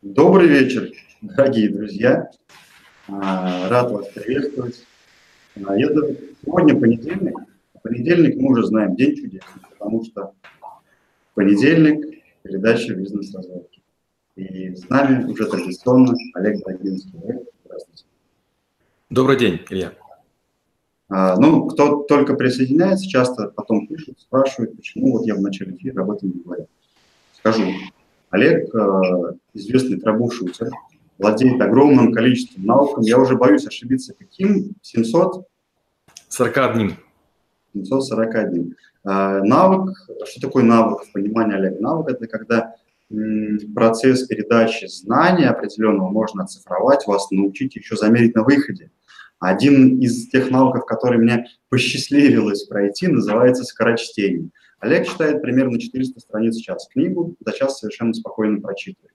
Добрый вечер, дорогие друзья. А, рад вас приветствовать. А, сегодня понедельник. Понедельник мы уже знаем день чудес, потому что понедельник – передача «Бизнес-разводки». И с нами уже традиционно Олег Брагинский. Здравствуйте. Добрый день, Илья. А, ну, кто только присоединяется, часто потом пишут, спрашивают, почему вот я в начале эфира об этом не говорю. Скажу, Олег, э, известный трабушутер, владеет огромным количеством навыков. Я уже боюсь ошибиться. Каким? 700? 41. 741. Навык, что такое навык в понимании Олега? Навык – это когда процесс передачи знания определенного можно оцифровать, вас научить еще замерить на выходе. Один из тех навыков, который мне посчастливилось пройти, называется скорочтение. Олег читает примерно 400 страниц в час. Книгу за час совершенно спокойно прочитывает.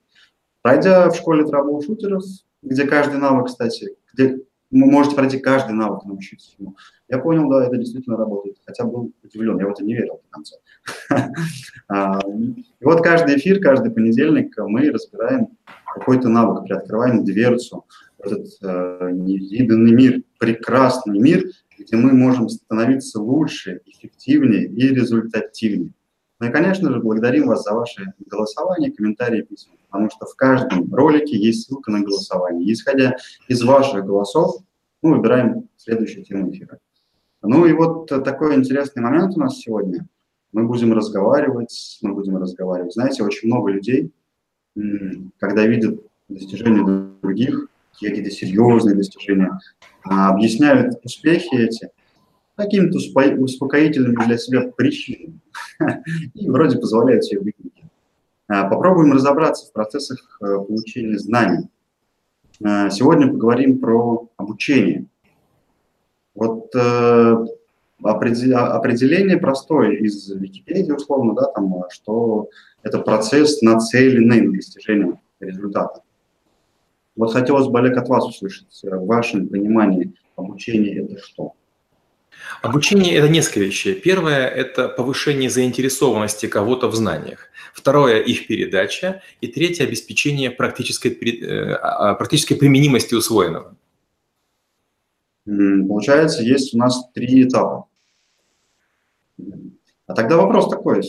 Пройдя в школе шутеров, где каждый навык, кстати, где вы можете пройти каждый навык, научиться ему. Я понял, да, это действительно работает. Хотя был удивлен, я в это не верил до конца. А, и вот каждый эфир, каждый понедельник мы разбираем какой-то навык, приоткрываем дверцу, этот э, невиданный мир, прекрасный мир, где мы можем становиться лучше, эффективнее и результативнее. Ну и, конечно же, благодарим вас за ваши голосования, комментарии, письма, потому что в каждом ролике есть ссылка на голосование. исходя из ваших голосов, мы выбираем следующую тему эфира. Ну и вот такой интересный момент у нас сегодня. Мы будем разговаривать, мы будем разговаривать. Знаете, очень много людей, когда видят достижения других, какие-то серьезные достижения, а, объясняют успехи эти какими-то успокоительными для себя причинами и вроде позволяют себе выкинуть. А, попробуем разобраться в процессах э, получения знаний. А, сегодня поговорим про обучение. Вот э, определение простое из Википедии, условно, да, там, что это процесс, нацеленный на достижение результата. Вот хотелось бы, Олег, от вас услышать, э, в вашем понимании обучение – это что? Обучение – это несколько вещей. Первое – это повышение заинтересованности кого-то в знаниях. Второе – их передача. И третье – обеспечение практической, э, а, а, практической применимости усвоенного. Получается, есть у нас три этапа. А тогда вопрос такой,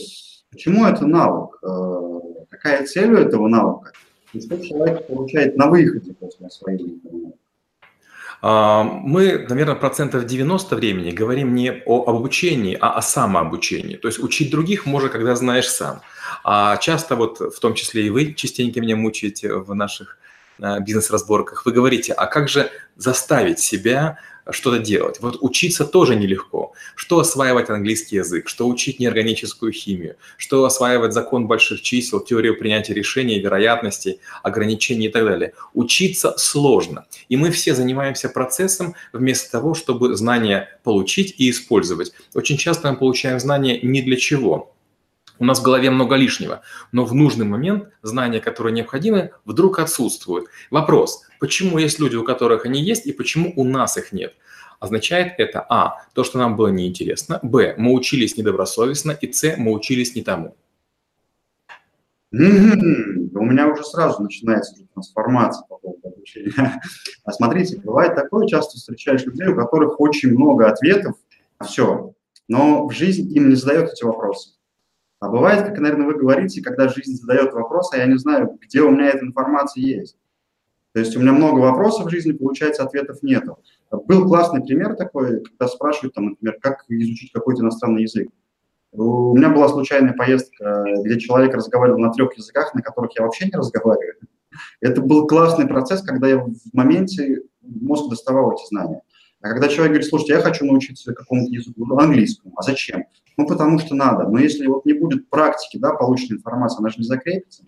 почему это навык? Э, какая цель у этого навыка? И что человек получает на выходе после освоения этого а, мы, наверное, процентов 90 времени говорим не о обучении, а о самообучении. То есть учить других можно, когда знаешь сам. А часто вот, в том числе и вы частенько меня мучаете в наших а, бизнес-разборках, вы говорите, а как же заставить себя что-то делать. Вот учиться тоже нелегко. Что осваивать английский язык, что учить неорганическую химию, что осваивать закон больших чисел, теорию принятия решений, вероятностей, ограничений и так далее. Учиться сложно. И мы все занимаемся процессом вместо того, чтобы знания получить и использовать. Очень часто мы получаем знания не для чего, у нас в голове много лишнего, но в нужный момент знания, которые необходимы, вдруг отсутствуют. Вопрос, почему есть люди, у которых они есть, и почему у нас их нет? Означает это А, то, что нам было неинтересно, Б, мы учились недобросовестно, и С, мы учились не тому. У меня уже сразу начинается трансформация по поводу обучения. А смотрите, бывает такое, часто встречаешь людей, у которых очень много ответов на все, но в жизнь им не задают эти вопросы. А бывает, как, наверное, вы говорите, когда жизнь задает вопрос, а я не знаю, где у меня эта информация есть. То есть у меня много вопросов в жизни, получается, ответов нету. Был классный пример такой, когда спрашивают, там, например, как изучить какой-то иностранный язык. У меня была случайная поездка, где человек разговаривал на трех языках, на которых я вообще не разговариваю. Это был классный процесс, когда я в моменте мозг доставал эти знания. А когда человек говорит, слушайте, я хочу научиться какому-то языку, английскому, а зачем? Ну, потому что надо. Но если вот не будет практики, да, полученной информации, она же не закрепится.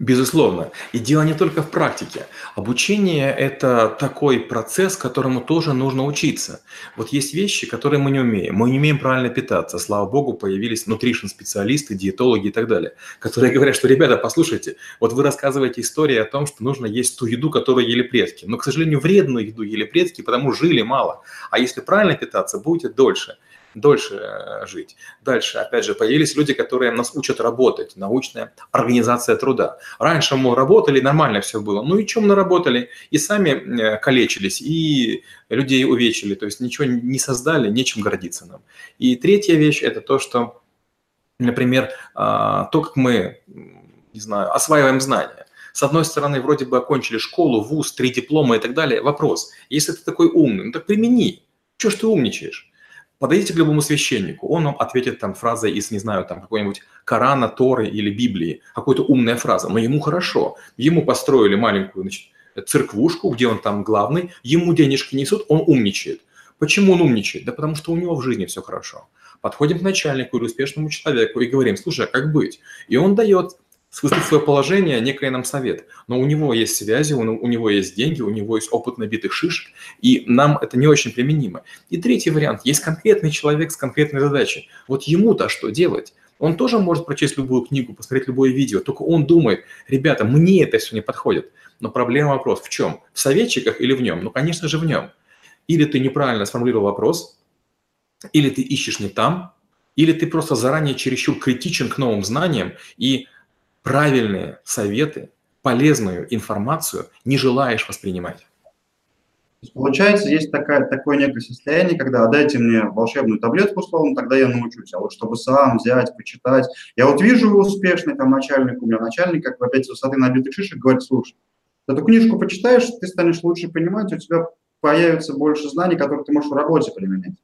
Безусловно. И дело не только в практике. Обучение – это такой процесс, которому тоже нужно учиться. Вот есть вещи, которые мы не умеем. Мы не умеем правильно питаться. Слава богу, появились нутришн-специалисты, диетологи и так далее, которые говорят, что, ребята, послушайте, вот вы рассказываете истории о том, что нужно есть ту еду, которую ели предки. Но, к сожалению, вредную еду ели предки, потому жили мало. А если правильно питаться, будете дольше. Дольше э, жить. Дальше, опять же, появились люди, которые нас учат работать, научная организация труда. Раньше мы работали, нормально все было. Ну и чем мы наработали? И сами э, калечились, и людей увечили, то есть ничего не создали, нечем гордиться нам. И третья вещь – это то, что, например, а, то, как мы, не знаю, осваиваем знания. С одной стороны, вроде бы окончили школу, вуз, три диплома и так далее. Вопрос, если ты такой умный, ну так примени. Чего ж ты умничаешь? Подойдите к любому священнику, он вам ответит там фразой из, не знаю, там какой-нибудь Корана, Торы или Библии, какой-то умная фраза, но ему хорошо. Ему построили маленькую значит, церквушку, где он там главный, ему денежки несут, он умничает. Почему он умничает? Да потому что у него в жизни все хорошо. Подходим к начальнику или успешному человеку и говорим, слушай, а как быть? И он дает высказать свое положение, некое нам совет. Но у него есть связи, у него есть деньги, у него есть опыт набитых шишек, и нам это не очень применимо. И третий вариант. Есть конкретный человек с конкретной задачей. Вот ему-то что делать? Он тоже может прочесть любую книгу, посмотреть любое видео, только он думает, ребята, мне это все не подходит. Но проблема вопрос в чем? В советчиках или в нем? Ну, конечно же, в нем. Или ты неправильно сформулировал вопрос, или ты ищешь не там, или ты просто заранее чересчур критичен к новым знаниям и правильные советы, полезную информацию не желаешь воспринимать. Получается, есть такая, такое некое состояние, когда дайте мне волшебную таблетку, условно, тогда я научусь. А вот чтобы сам взять, почитать. Я вот вижу успешный там начальник, у меня начальник, как опять с высоты набитых шишек, говорит, слушай, эту книжку почитаешь, ты станешь лучше понимать, у тебя появится больше знаний, которые ты можешь в работе применять.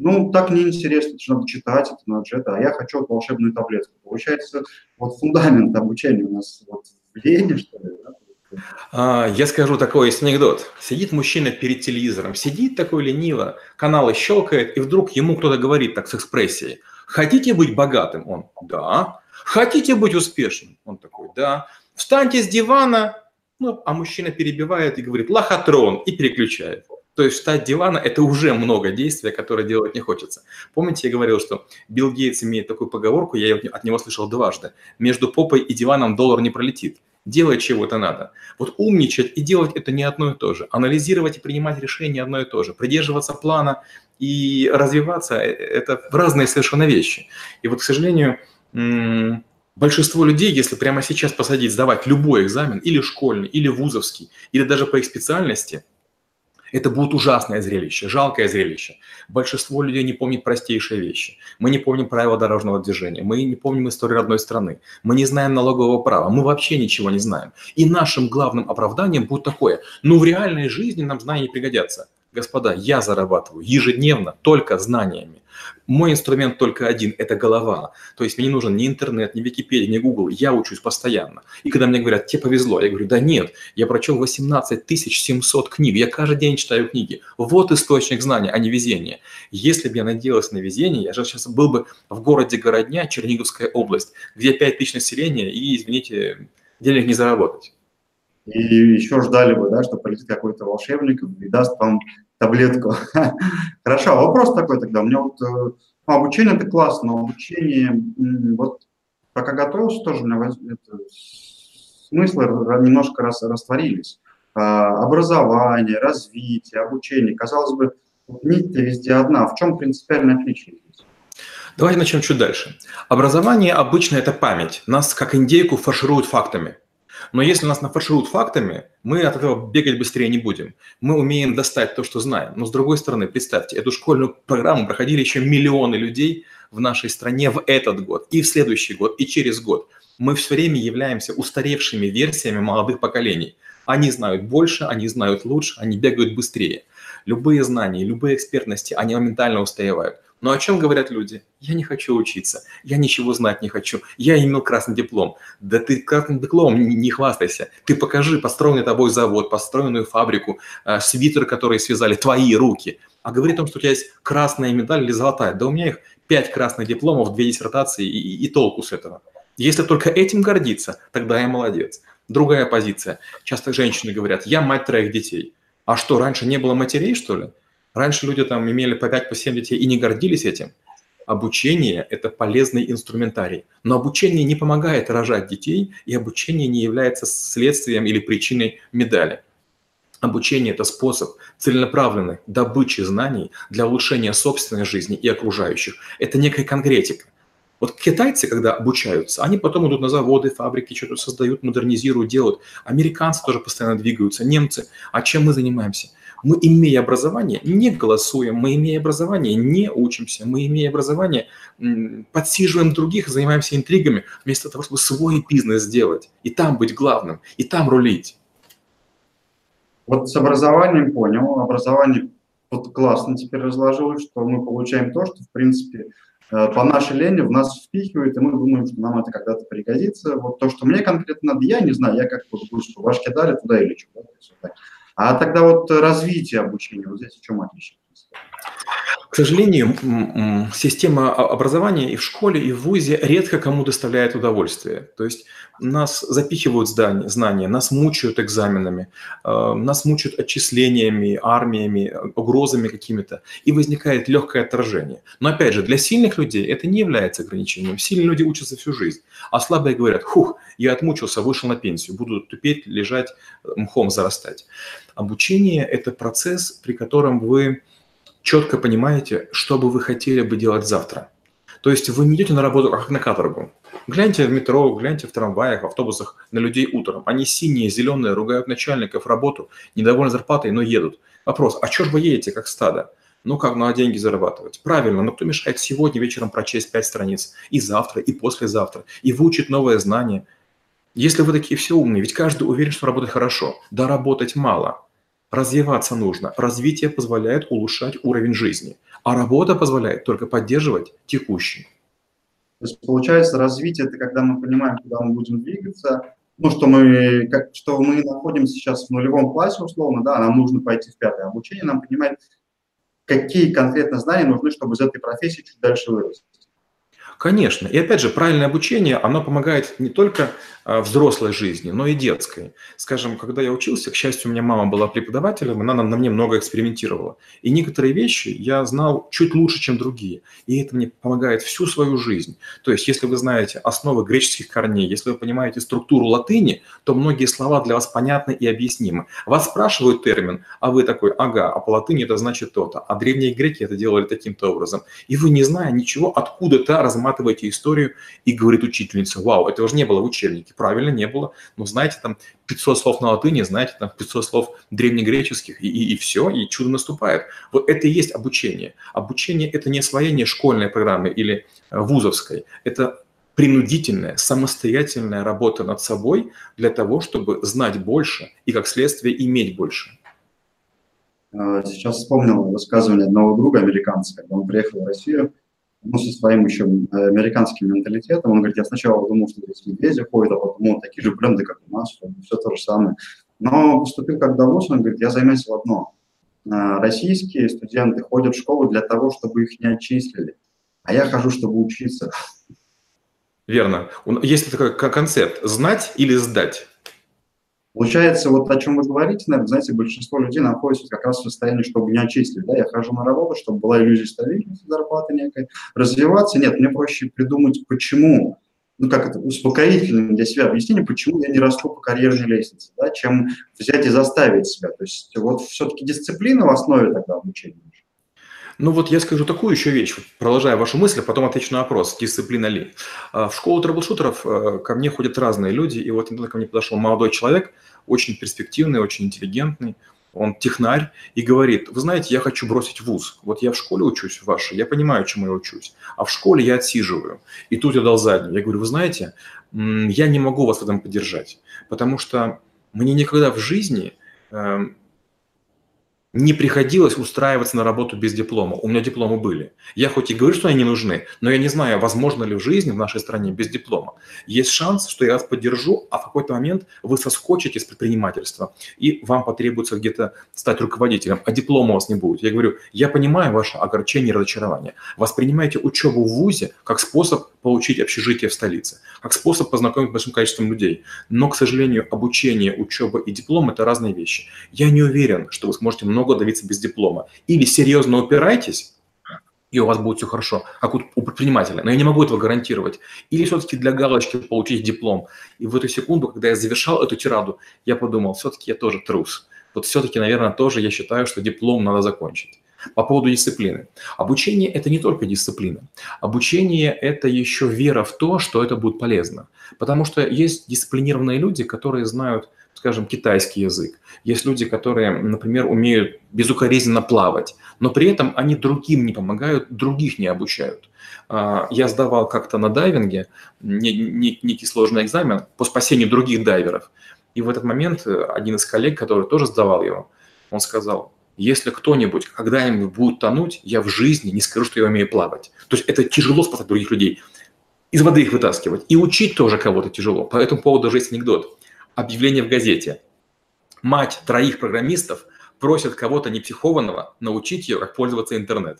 Ну, так неинтересно, это же надо читать, это надо это, а я хочу волшебную таблетку. Получается, вот фундамент обучения у нас вот в лени, что ли, да? А, я скажу такой есть анекдот. Сидит мужчина перед телевизором, сидит такой лениво, каналы щелкает, и вдруг ему кто-то говорит так с экспрессией. Хотите быть богатым? Он, да. Хотите быть успешным? Он такой, да. Встаньте с дивана, ну, а мужчина перебивает и говорит, лохотрон, и переключает. То есть встать дивана – это уже много действия, которое делать не хочется. Помните, я говорил, что Билл Гейтс имеет такую поговорку, я от него слышал дважды. Между попой и диваном доллар не пролетит. Делать чего-то надо. Вот умничать и делать это не одно и то же. Анализировать и принимать решения одно и то же. Придерживаться плана и развиваться – э, это разные совершенно вещи. И вот, к сожалению, большинство людей, если прямо сейчас посадить сдавать любой экзамен, или школьный, или вузовский, или даже по их специальности – это будет ужасное зрелище, жалкое зрелище. Большинство людей не помнит простейшие вещи. Мы не помним правила дорожного движения, мы не помним историю родной страны, мы не знаем налогового права, мы вообще ничего не знаем. И нашим главным оправданием будет такое, ну в реальной жизни нам знания не пригодятся. Господа, я зарабатываю ежедневно только знаниями. Мой инструмент только один – это голова. То есть мне не нужен ни интернет, ни Википедия, ни Google. Я учусь постоянно. И когда мне говорят, тебе повезло, я говорю, да нет, я прочел 18 700 книг, я каждый день читаю книги. Вот источник знания, а не везения. Если бы я надеялся на везение, я же сейчас был бы в городе Городня, Черниговская область, где 5 тысяч населения и, извините, денег не заработать. И еще ждали бы, да, что полетит какой-то волшебник и даст вам таблетку. Хорошо, вопрос такой тогда. У меня вот ну, обучение это классно, но обучение, вот пока готовился, тоже у меня это, смыслы немножко рас... растворились. А, образование, развитие, обучение. Казалось бы, нить-то везде одна. В чем принципиальное отличие здесь? Давайте начнем чуть дальше. Образование обычно это память. Нас как индейку фаршируют фактами. Но если нас нафаршируют фактами, мы от этого бегать быстрее не будем. Мы умеем достать то, что знаем. Но с другой стороны, представьте, эту школьную программу проходили еще миллионы людей в нашей стране в этот год, и в следующий год, и через год. Мы все время являемся устаревшими версиями молодых поколений. Они знают больше, они знают лучше, они бегают быстрее. Любые знания, любые экспертности, они моментально устаревают. Но о чем говорят люди? Я не хочу учиться, я ничего знать не хочу, я имел красный диплом. Да ты красным дипломом не, хвастайся. Ты покажи построенный тобой завод, построенную фабрику, э, свитер, который связали твои руки. А говори о том, что у тебя есть красная медаль или золотая. Да у меня их пять красных дипломов, две диссертации и, и, и толку с этого. Если только этим гордиться, тогда я молодец. Другая позиция. Часто женщины говорят, я мать троих детей. А что, раньше не было матерей, что ли? Раньше люди там имели по 5, по 7 детей и не гордились этим. Обучение – это полезный инструментарий. Но обучение не помогает рожать детей, и обучение не является следствием или причиной медали. Обучение – это способ целенаправленной добычи знаний для улучшения собственной жизни и окружающих. Это некая конкретика. Вот китайцы, когда обучаются, они потом идут на заводы, фабрики, что-то создают, модернизируют, делают. Американцы тоже постоянно двигаются, немцы. А чем мы занимаемся? Мы, имея образование, не голосуем, мы, имея образование, не учимся, мы, имея образование, подсиживаем других, занимаемся интригами, вместо того, чтобы свой бизнес сделать, и там быть главным, и там рулить. Вот с образованием понял, образование вот классно теперь разложилось, что мы получаем то, что, в принципе, э, по нашей лени в нас впихивают, и мы думаем, что нам это когда-то пригодится. Вот то, что мне конкретно надо, я не знаю, я как вот что башке дали, туда и лечу. Да, а тогда вот развитие обучения, вот здесь в чем отличие? К сожалению, система образования и в школе, и в ВУЗе редко кому доставляет удовольствие. То есть нас запихивают знания, нас мучают экзаменами, э, нас мучают отчислениями, армиями, угрозами какими-то, и возникает легкое отражение. Но опять же, для сильных людей это не является ограничением. Сильные люди учатся всю жизнь, а слабые говорят, хух, я отмучился, вышел на пенсию, буду тупеть, лежать, мхом зарастать. Обучение – это процесс, при котором вы четко понимаете, что бы вы хотели бы делать завтра. То есть вы не идете на работу как на каторгу. Гляньте в метро, гляньте в трамваях, в автобусах на людей утром. Они синие, зеленые, ругают начальников, работу, недовольны зарплатой, но едут. Вопрос, а что же вы едете как стадо? Ну как, на деньги зарабатывать? Правильно, но кто мешает сегодня вечером прочесть пять страниц? И завтра, и послезавтра, и выучить новое знание. Если вы такие все умные, ведь каждый уверен, что работать хорошо. Да работать мало. Развиваться нужно. Развитие позволяет улучшать уровень жизни, а работа позволяет только поддерживать текущий. То есть получается развитие – это когда мы понимаем, куда мы будем двигаться, ну, что мы, как, что мы находимся сейчас в нулевом классе, условно, да, нам нужно пойти в пятое обучение, нам понимать, какие конкретно знания нужны, чтобы из этой профессии чуть дальше вырасти. Конечно. И опять же, правильное обучение, оно помогает не только взрослой жизни, но и детской. Скажем, когда я учился, к счастью, у меня мама была преподавателем, она на мне много экспериментировала. И некоторые вещи я знал чуть лучше, чем другие. И это мне помогает всю свою жизнь. То есть, если вы знаете основы греческих корней, если вы понимаете структуру латыни, то многие слова для вас понятны и объяснимы. Вас спрашивают термин, а вы такой, ага, а по латыни это значит то-то. А древние греки это делали таким-то образом. И вы, не зная ничего, откуда-то разматываете историю и говорит учительница, вау, этого же не было в учебнике правильно, не было. Но знаете, там 500 слов на латыни, знаете, там 500 слов древнегреческих, и, и, и все, и чудо наступает. Вот это и есть обучение. Обучение – это не освоение школьной программы или э, вузовской. Это принудительная, самостоятельная работа над собой для того, чтобы знать больше и, как следствие, иметь больше. А, сейчас вспомнил высказывание одного друга американца, когда он приехал в Россию, ну, со своим еще э, американским менталитетом. Он говорит, я сначала думал, что здесь медведи ходят, а потом вот такие же бренды, как у нас, все то же самое. Но поступил как Давос, он говорит, я заметил одно. Э, российские студенты ходят в школу для того, чтобы их не отчислили, а я хожу, чтобы учиться. Верно. Есть такой концепт – знать или сдать. Получается, вот о чем вы говорите, наверное, знаете, большинство людей находится как раз в состоянии, чтобы не отчислить. Да? Я хожу на работу, чтобы была иллюзия стабильности, зарплаты некой. Развиваться нет, мне проще придумать, почему, ну как это, успокоительное для себя объяснение, почему я не расту по карьерной лестнице, да, чем взять и заставить себя. То есть вот все-таки дисциплина в основе тогда обучения. Ну вот я скажу такую еще вещь, продолжая вашу мысль, а потом отвечу на вопрос, дисциплина ли. А, в школу трэблшутеров э, ко мне ходят разные люди, и вот недавно ко мне подошел молодой человек, очень перспективный, очень интеллигентный, он технарь и говорит, вы знаете, я хочу бросить вуз. Вот я в школе учусь вашей, я понимаю, чему я учусь, а в школе я отсиживаю. И тут я дал заднюю. Я говорю, вы знаете, я не могу вас в этом поддержать, потому что мне никогда в жизни эм, не приходилось устраиваться на работу без диплома. У меня дипломы были. Я хоть и говорю, что они не нужны, но я не знаю, возможно ли в жизни в нашей стране без диплома. Есть шанс, что я вас поддержу, а в какой-то момент вы соскочите с предпринимательства, и вам потребуется где-то стать руководителем, а диплома у вас не будет. Я говорю, я понимаю ваше огорчение и разочарование. Воспринимайте учебу в ВУЗе как способ получить общежитие в столице, как способ познакомиться с большим количеством людей. Но, к сожалению, обучение, учеба и диплом – это разные вещи. Я не уверен, что вы сможете много добиться без диплома. Или серьезно упирайтесь, и у вас будет все хорошо, как у, предпринимателя. Но я не могу этого гарантировать. Или все-таки для галочки получить диплом. И в эту секунду, когда я завершал эту тираду, я подумал, все-таки я тоже трус. Вот все-таки, наверное, тоже я считаю, что диплом надо закончить. По поводу дисциплины. Обучение – это не только дисциплина. Обучение – это еще вера в то, что это будет полезно. Потому что есть дисциплинированные люди, которые знают, скажем, китайский язык. Есть люди, которые, например, умеют безукоризненно плавать, но при этом они другим не помогают, других не обучают. А, я сдавал как-то на дайвинге некий сложный экзамен по спасению других дайверов. И в этот момент один из коллег, который тоже сдавал его, он сказал, если кто-нибудь когда-нибудь будет тонуть, я в жизни не скажу, что я умею плавать. То есть это тяжело спасать других людей. Из воды их вытаскивать. И учить тоже кого-то тяжело. По этому поводу даже есть анекдот. Объявление в газете. Мать троих программистов просит кого-то непсихованного научить ее, как пользоваться интернет.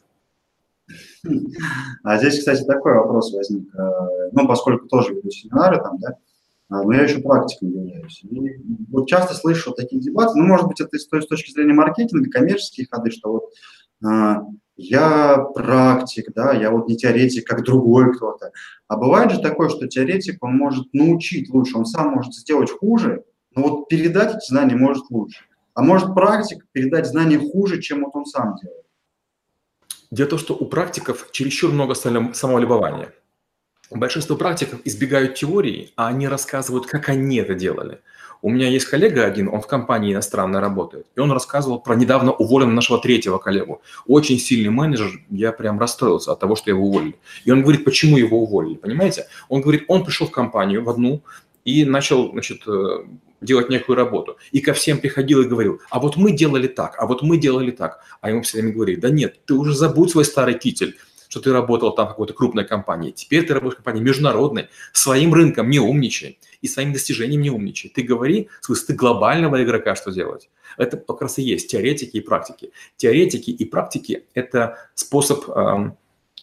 А здесь, кстати, такой вопрос возник. Э, ну, поскольку тоже веду семинары там, да, а, но я еще практиком являюсь. И вот часто слышу такие дебаты, ну, может быть, это с, точки зрения маркетинга, коммерческие ходы, что вот а, я практик, да, я вот не теоретик, как другой кто-то. А бывает же такое, что теоретик, он может научить лучше, он сам может сделать хуже, но вот передать эти знания может лучше. А может практик передать знания хуже, чем вот он сам делает. Дело в том, что у практиков чересчур много самолюбования. Большинство практиков избегают теории, а они рассказывают, как они это делали. У меня есть коллега один, он в компании иностранной работает, и он рассказывал про недавно уволенного нашего третьего коллегу. Очень сильный менеджер, я прям расстроился от того, что его уволили. И он говорит, почему его уволили, понимаете? Он говорит, он пришел в компанию, в одну, и начал, значит, э, делать некую работу. И ко всем приходил и говорил, а вот мы делали так, а вот мы делали так. А ему все время говорили, да нет, ты уже забудь свой старый китель что ты работал там в какой-то крупной компании. Теперь ты работаешь в компании международной, своим рынком не умничай и своим достижением не умничай. Ты говори с высоты глобального игрока, что делать. Это как раз и есть теоретики и практики. Теоретики и практики – это способ эм,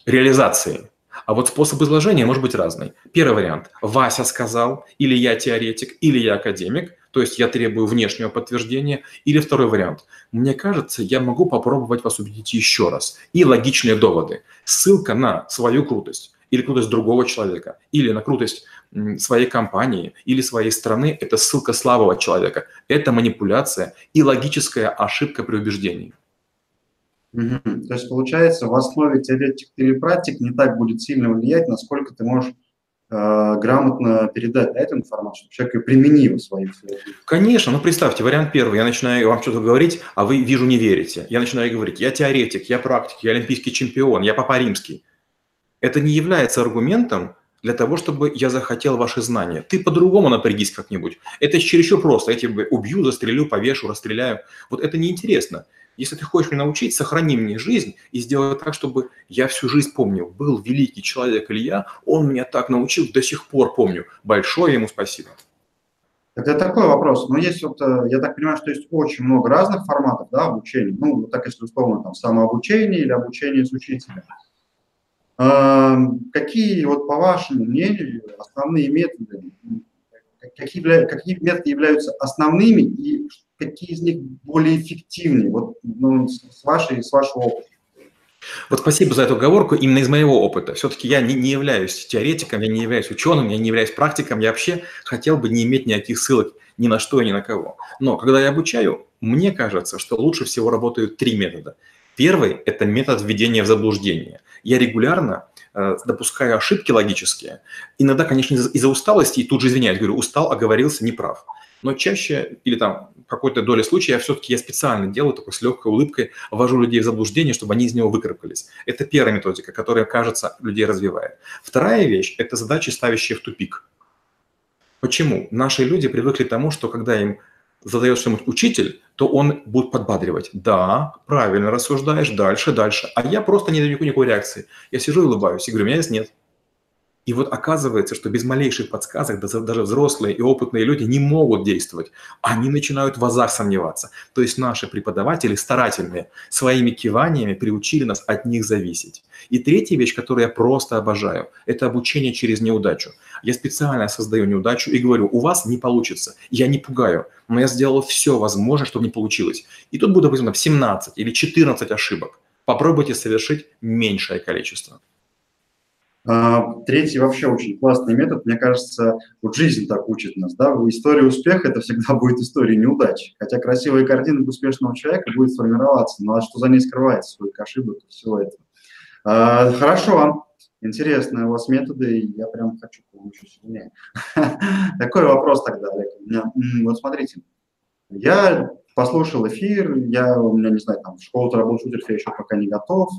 реализации. А вот способ изложения может быть разный. Первый вариант. Вася сказал, или я теоретик, или я академик – то есть я требую внешнего подтверждения. Или второй вариант. Мне кажется, я могу попробовать вас убедить еще раз. И логичные доводы. Ссылка на свою крутость или крутость другого человека, или на крутость своей компании или своей страны, это ссылка слабого человека. Это манипуляция и логическая ошибка при убеждении. Угу. То есть, получается, в основе теоретик или практик не так будет сильно влиять, насколько ты можешь грамотно передать да, эту информацию, чтобы человек ее применил в своих Конечно, ну представьте, вариант первый. Я начинаю вам что-то говорить, а вы, вижу, не верите. Я начинаю говорить, я теоретик, я практик, я олимпийский чемпион, я папа римский. Это не является аргументом для того, чтобы я захотел ваши знания. Ты по-другому напрягись как-нибудь. Это чересчур просто. Я тебя убью, застрелю, повешу, расстреляю. Вот это неинтересно. Если ты хочешь меня научить, сохрани мне жизнь и сделай так, чтобы я всю жизнь помнил. Был великий человек Илья, он меня так научил, до сих пор помню. Большое ему спасибо. Это такой вопрос. Но есть вот, э, я так понимаю, что есть очень много разных форматов да, обучения. Ну, вот так если условно, там, самообучение или обучение с учителем. Эм, какие, вот по вашему мнению, основные методы, какие, какие методы являются основными и какие из них более эффективнее, вот ну, с, вашей, с вашего опыта? Вот спасибо за эту оговорку именно из моего опыта. Все-таки я не, не являюсь теоретиком, я не являюсь ученым, я не являюсь практиком, я вообще хотел бы не иметь никаких ссылок ни на что и ни на кого. Но когда я обучаю, мне кажется, что лучше всего работают три метода. Первый – это метод введения в заблуждение. Я регулярно э, допускаю ошибки логические. Иногда, конечно, из-за усталости, и тут же извиняюсь, говорю, устал, оговорился, неправ но чаще или там какой-то доли случая я все-таки я специально делаю такой с легкой улыбкой, ввожу людей в заблуждение, чтобы они из него выкарабкались. Это первая методика, которая, кажется, людей развивает. Вторая вещь – это задачи, ставящие в тупик. Почему? Наши люди привыкли к тому, что когда им задает что-нибудь учитель, то он будет подбадривать. Да, правильно рассуждаешь, дальше, дальше. А я просто не даю никакой, реакции. Я сижу и улыбаюсь и говорю, меня здесь нет. И вот оказывается, что без малейших подсказок даже взрослые и опытные люди не могут действовать. Они начинают в азах сомневаться. То есть наши преподаватели старательные своими киваниями приучили нас от них зависеть. И третья вещь, которую я просто обожаю, это обучение через неудачу. Я специально создаю неудачу и говорю, у вас не получится. Я не пугаю, но я сделал все возможное, чтобы не получилось. И тут будет, допустим, 17 или 14 ошибок. Попробуйте совершить меньшее количество. А, третий вообще очень классный метод. Мне кажется, вот жизнь так учит нас. Да? История успеха – это всегда будет история неудачи. Хотя красивая картинка успешного человека будет сформироваться. Но что за ней скрывается, сколько ошибок и всего этого. А, хорошо. Интересные у вас методы, я прям хочу еще сильнее. Такой вопрос тогда, Олег. Вот смотрите, я послушал эфир, я, у меня, не знаю, там, в школу работы я еще пока не готов.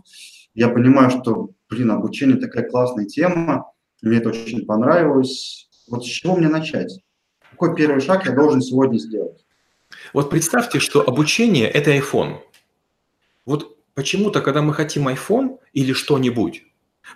Я понимаю, что, блин, обучение такая классная тема, мне это очень понравилось. Вот с чего мне начать? Какой первый шаг я должен сегодня сделать? Вот представьте, что обучение – это iPhone. Вот почему-то, когда мы хотим iPhone или что-нибудь,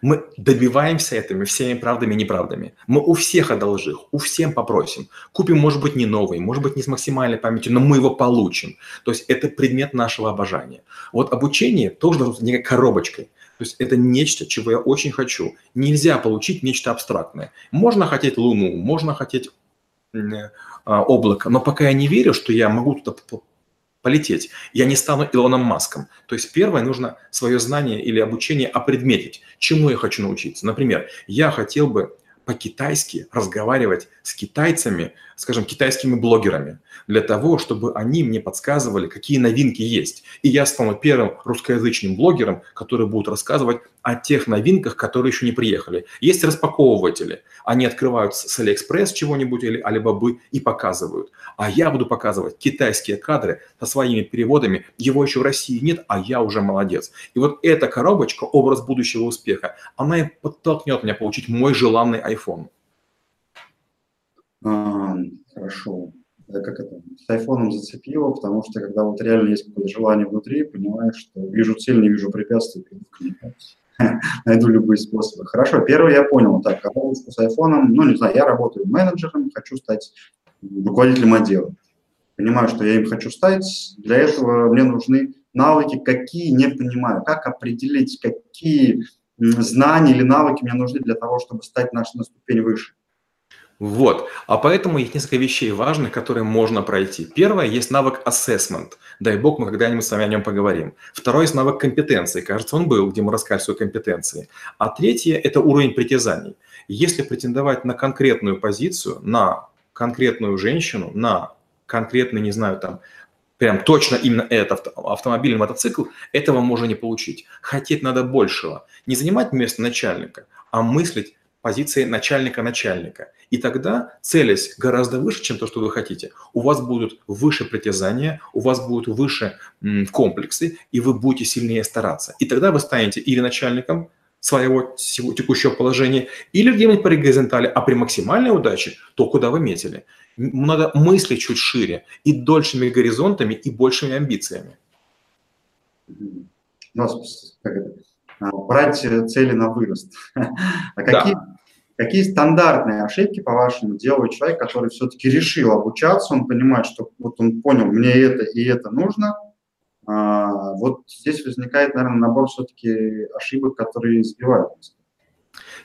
мы добиваемся этими всеми правдами и неправдами. Мы у всех одолжим, у всем попросим. Купим, может быть, не новый, может быть, не с максимальной памятью, но мы его получим. То есть это предмет нашего обожания. Вот обучение тоже должно быть некой коробочкой. То есть это нечто, чего я очень хочу. Нельзя получить нечто абстрактное. Можно хотеть Луну, можно хотеть а, облако, но пока я не верю, что я могу туда полететь. Я не стану Илоном Маском. То есть первое, нужно свое знание или обучение опредметить, чему я хочу научиться. Например, я хотел бы по-китайски разговаривать с китайцами, скажем, китайскими блогерами, для того, чтобы они мне подсказывали, какие новинки есть. И я стану первым русскоязычным блогером, который будет рассказывать о тех новинках, которые еще не приехали. Есть распаковыватели. Они открывают с Алиэкспресс чего-нибудь или Алибабы и показывают. А я буду показывать китайские кадры со своими переводами. Его еще в России нет, а я уже молодец. И вот эта коробочка, образ будущего успеха, она и подтолкнет меня получить мой желанный iPhone. А, хорошо. Как это? С айфоном зацепило, потому что когда вот реально есть какое-то желание внутри, понимаешь, что вижу цель, не вижу препятствий, найду любые способы. Хорошо, первый я понял. Так, коробочку с айфоном, ну, не знаю, я работаю менеджером, хочу стать руководителем отдела. Понимаю, что я им хочу стать. Для этого мне нужны навыки, какие не понимаю. Как определить, какие знания или навыки мне нужны для того, чтобы стать на, на ступень выше. Вот. А поэтому есть несколько вещей важных, которые можно пройти. Первое, есть навык assessment. Дай бог, мы когда-нибудь с вами о нем поговорим. Второе, есть навык компетенции. Кажется, он был, где мы рассказали свои компетенции. А третье – это уровень притязаний. Если претендовать на конкретную позицию, на конкретную женщину, на конкретный, не знаю, там, прям точно именно этот автомобиль мотоцикл, этого можно не получить. Хотеть надо большего. Не занимать место начальника, а мыслить позиции начальника-начальника. И тогда, целясь гораздо выше, чем то, что вы хотите, у вас будут выше притязания, у вас будут выше комплексы, и вы будете сильнее стараться. И тогда вы станете или начальником своего текущего положения, или где-нибудь по горизонтали, а при максимальной удаче, то куда вы метили. Надо мыслить чуть шире и дольшими горизонтами, и большими амбициями. Нас как это, брать цели на вырост. А какие, да. какие стандартные ошибки, по-вашему, делает человек, который все-таки решил обучаться, он понимает, что вот он понял, мне это и это нужно, а, вот здесь возникает, наверное, набор все-таки ошибок, которые сбивают.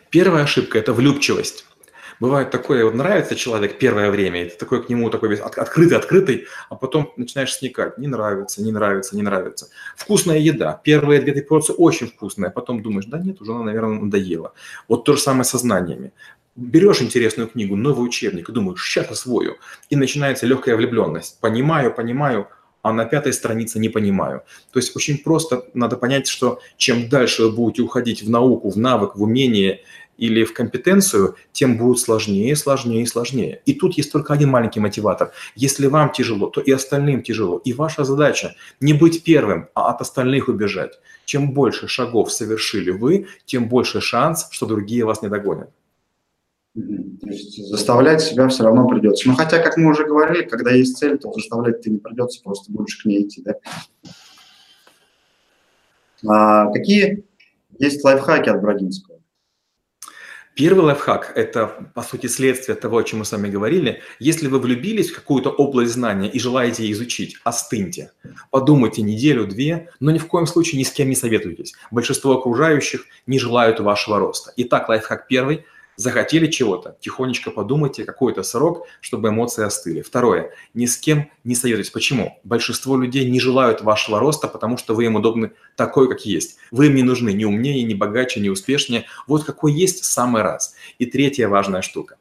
Первая ошибка – это влюбчивость. Бывает такое, вот нравится человек первое время, ты такой к нему такой весь открытый, открытый, а потом начинаешь сникать. Не нравится, не нравится, не нравится. Вкусная еда. Первые две-три порции очень вкусная, потом думаешь, да нет, уже она, наверное, надоела. Вот то же самое со знаниями. Берешь интересную книгу, новый учебник, и думаешь, сейчас освою. И начинается легкая влюбленность. Понимаю, понимаю, а на пятой странице не понимаю. То есть очень просто надо понять, что чем дальше вы будете уходить в науку, в навык, в умение или в компетенцию, тем будет сложнее, сложнее и сложнее. И тут есть только один маленький мотиватор. Если вам тяжело, то и остальным тяжело. И ваша задача не быть первым, а от остальных убежать. Чем больше шагов совершили вы, тем больше шанс, что другие вас не догонят. То есть заставлять себя все равно придется. Но хотя, как мы уже говорили, когда есть цель, то заставлять ты не придется, просто будешь к ней идти. Да? А какие есть лайфхаки от Брагинского? Первый лайфхак – это, по сути, следствие того, о чем мы с вами говорили. Если вы влюбились в какую-то область знания и желаете ее изучить, остыньте. Подумайте неделю-две, но ни в коем случае ни с кем не советуйтесь. Большинство окружающих не желают вашего роста. Итак, лайфхак первый – Захотели чего-то, тихонечко подумайте какой-то срок, чтобы эмоции остыли. Второе. Ни с кем не советуйтесь. Почему? Большинство людей не желают вашего роста, потому что вы им удобны такой, как есть. Вы им не нужны ни умнее, ни богаче, ни успешнее. Вот какой есть самый раз. И третья важная штука.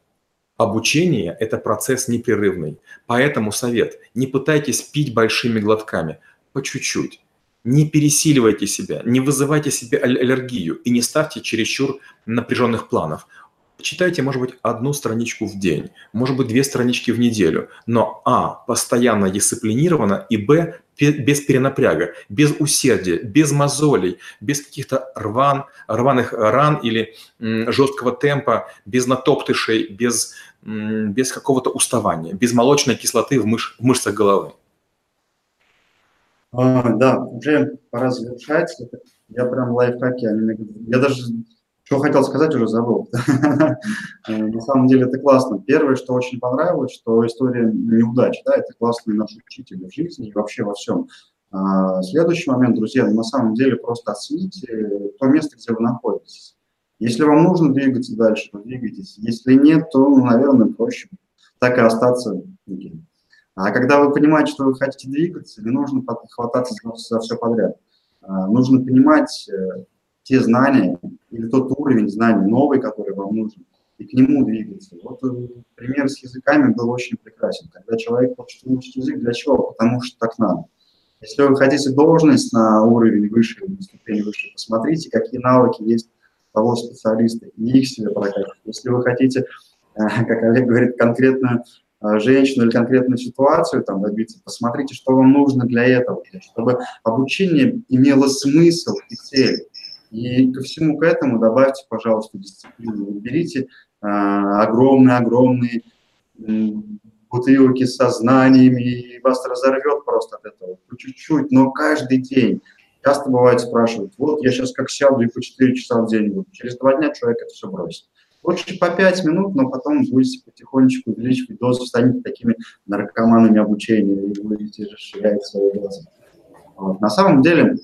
Обучение – это процесс непрерывный. Поэтому совет – не пытайтесь пить большими глотками, по чуть-чуть. Не пересиливайте себя, не вызывайте себе аллергию и не ставьте чересчур напряженных планов. Читайте, может быть, одну страничку в день, может быть, две странички в неделю, но а. постоянно дисциплинированно и б. без перенапряга, без усердия, без мозолей, без каких-то рван, рваных ран или жесткого темпа, без натоптышей, без, без какого-то уставания, без молочной кислоты в, мыш, в мышцах головы. А, да, уже пора завершать. Я прям лайфхаки, я даже что хотел сказать, уже забыл. На самом деле это классно. Первое, что очень понравилось, что история неудач, да, это классный наш учитель в жизни и вообще во всем. А, следующий момент, друзья, на самом деле просто оцените то место, где вы находитесь. Если вам нужно двигаться дальше, то двигайтесь. Если нет, то, ну, наверное, проще так и остаться. А когда вы понимаете, что вы хотите двигаться, не нужно хвататься за, за все подряд. А, нужно понимать, э, те знания или тот уровень знаний новый, который вам нужен, и к нему двигаться. Вот э, пример с языками был очень прекрасен. Когда человек хочет выучить язык, для чего? Потому что так надо. Если вы хотите должность на уровень выше, на ступень выше, посмотрите, какие навыки есть того специалиста, и их себе прокачивать. Если вы хотите, э, как Олег говорит, конкретную э, женщину или конкретную ситуацию там добиться, посмотрите, что вам нужно для этого, чтобы обучение имело смысл и цель. И ко всему к этому добавьте, пожалуйста, дисциплину. Уберите огромные-огромные бутылки со знаниями, и вас разорвет просто от этого. По чуть-чуть, но каждый день. Часто бывает спрашивают, вот я сейчас как сяду и по 4 часа в день буду. Через два дня человек это все бросит. Лучше по 5 минут, но потом будете потихонечку увеличивать дозу, станете такими наркоманами обучения и будете расширять свои глаза. Вот. На самом деле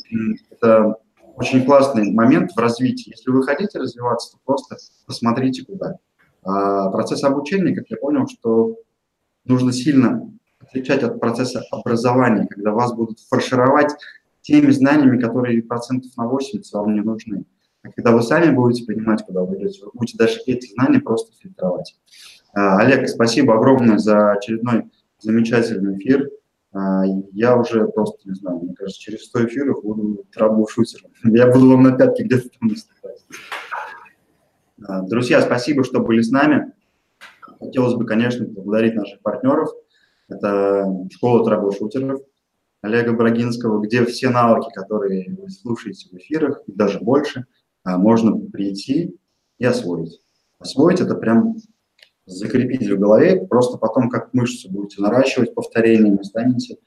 это очень классный момент в развитии. Если вы хотите развиваться, то просто посмотрите куда. А процесс обучения, как я понял, что нужно сильно отличать от процесса образования, когда вас будут фаршировать теми знаниями, которые процентов на 80 вам не нужны. А когда вы сами будете понимать, куда вы идете, вы будете даже эти знания просто фильтровать. А, Олег, спасибо огромное за очередной замечательный эфир. А, я уже просто не знаю, мне кажется, через 100 эфиров буду трабл-шутером. Я буду вам на пятки где-то там наступать. А, друзья, спасибо, что были с нами. Хотелось бы, конечно, поблагодарить наших партнеров. Это школа трабл-шутеров Олега Брагинского, где все навыки, которые вы слушаете в эфирах, и даже больше, а, можно прийти и освоить. Освоить – это прям закрепить в голове, просто потом как мышцу будете наращивать повторениями, станете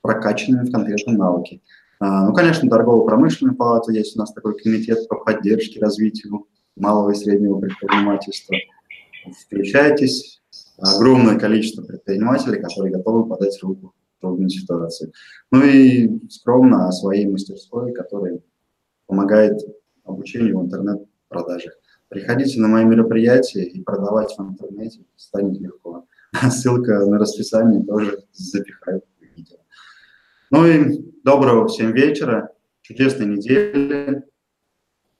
прокачанными в конкретном навыке. А, ну, конечно, торгово-промышленная палата есть у нас такой комитет по поддержке развитию малого и среднего предпринимательства. Встречайтесь, огромное количество предпринимателей, которые готовы подать руку в трудной ситуации. Ну и скромно о своей мастерской, которая помогает обучению в интернет-продажах. Приходите на мои мероприятия и продавать в интернете станет легко. Ссылка на расписание тоже запихаю в видео. Ну и доброго всем вечера, чудесной недели,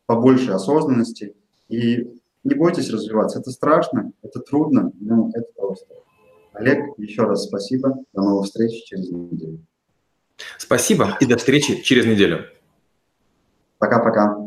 побольше осознанности. И не бойтесь развиваться. Это страшно, это трудно, но это того стоит. Олег, еще раз спасибо. До новых встреч через неделю. Спасибо и до встречи через неделю. Пока-пока.